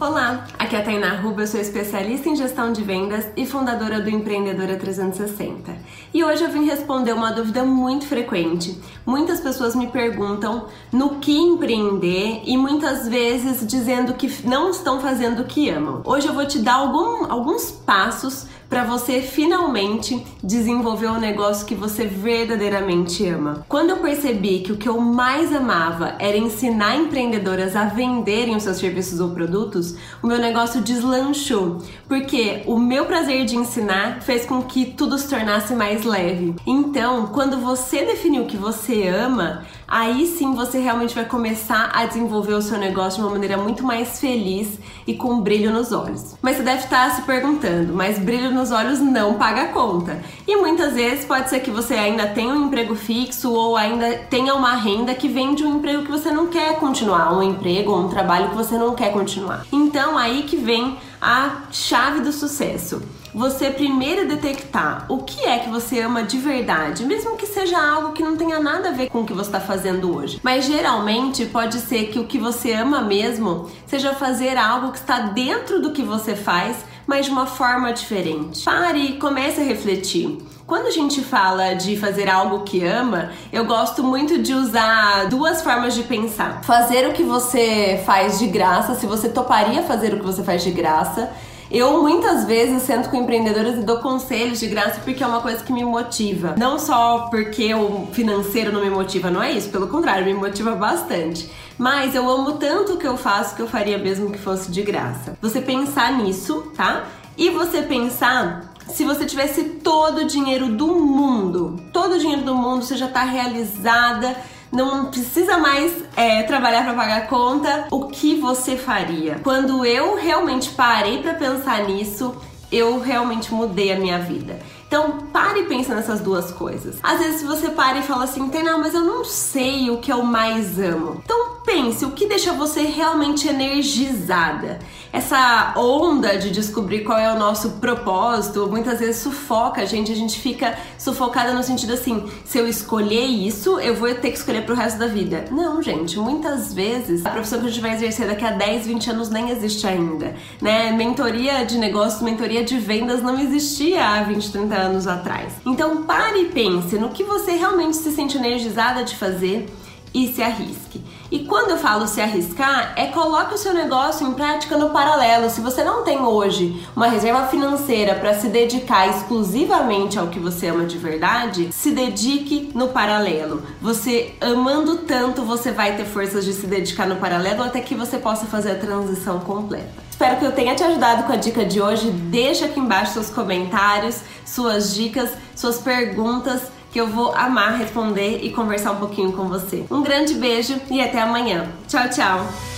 Olá, aqui é a Tainá Ruba, eu sou especialista em gestão de vendas e fundadora do Empreendedora 360. E hoje eu vim responder uma dúvida muito frequente. Muitas pessoas me perguntam no que empreender e muitas vezes dizendo que não estão fazendo o que amam. Hoje eu vou te dar algum, alguns passos para você finalmente desenvolver o um negócio que você verdadeiramente ama. Quando eu percebi que o que eu mais amava era ensinar empreendedoras a venderem os seus serviços ou produtos, o meu negócio deslanchou, porque o meu prazer de ensinar fez com que tudo se tornasse mais leve. Então, quando você definiu o que você ama, aí sim você realmente vai começar a desenvolver o seu negócio de uma maneira muito mais feliz e com brilho nos olhos. Mas você deve estar se perguntando, mas brilho nos olhos não paga conta. E muitas vezes pode ser que você ainda tenha um emprego fixo ou ainda tenha uma renda que vem de um emprego que você não quer continuar, um emprego ou um trabalho que você não quer continuar. Então aí que vem a chave do sucesso você primeiro detectar o que é que você ama de verdade, mesmo que seja algo que não tenha nada a ver com o que você está fazendo hoje. Mas geralmente pode ser que o que você ama mesmo seja fazer algo que está dentro do que você faz, mas de uma forma diferente. Pare e comece a refletir. Quando a gente fala de fazer algo que ama, eu gosto muito de usar duas formas de pensar. Fazer o que você faz de graça, se você toparia fazer o que você faz de graça eu muitas vezes sento com empreendedoras e dou conselhos de graça porque é uma coisa que me motiva. Não só porque o financeiro não me motiva, não é isso, pelo contrário, me motiva bastante. Mas eu amo tanto o que eu faço que eu faria mesmo que fosse de graça. Você pensar nisso, tá? E você pensar se você tivesse todo o dinheiro do mundo, todo o dinheiro do mundo, você já tá realizada não precisa mais é, trabalhar para pagar conta, o que você faria? Quando eu realmente parei para pensar nisso, eu realmente mudei a minha vida. Então, pare e pense nessas duas coisas. Às vezes você para e fala assim, não, mas eu não sei o que eu mais amo. Então, pense o que deixa você realmente energizada. Essa onda de descobrir qual é o nosso propósito muitas vezes sufoca a gente, a gente fica sufocada no sentido assim: se eu escolher isso, eu vou ter que escolher pro resto da vida. Não, gente, muitas vezes a profissão que a gente vai exercer daqui a 10, 20 anos nem existe ainda, né? Mentoria de negócios, mentoria de vendas não existia há 20, 30 anos atrás. Então pare e pense no que você realmente se sente energizada de fazer e se arrisque. E quando eu falo se arriscar, é coloque o seu negócio em prática no paralelo. Se você não tem hoje uma reserva financeira para se dedicar exclusivamente ao que você ama de verdade, se dedique no paralelo. Você amando tanto, você vai ter forças de se dedicar no paralelo até que você possa fazer a transição completa. Espero que eu tenha te ajudado com a dica de hoje. Deixa aqui embaixo seus comentários, suas dicas, suas perguntas que eu vou amar responder e conversar um pouquinho com você. Um grande beijo e até amanhã. Tchau, tchau!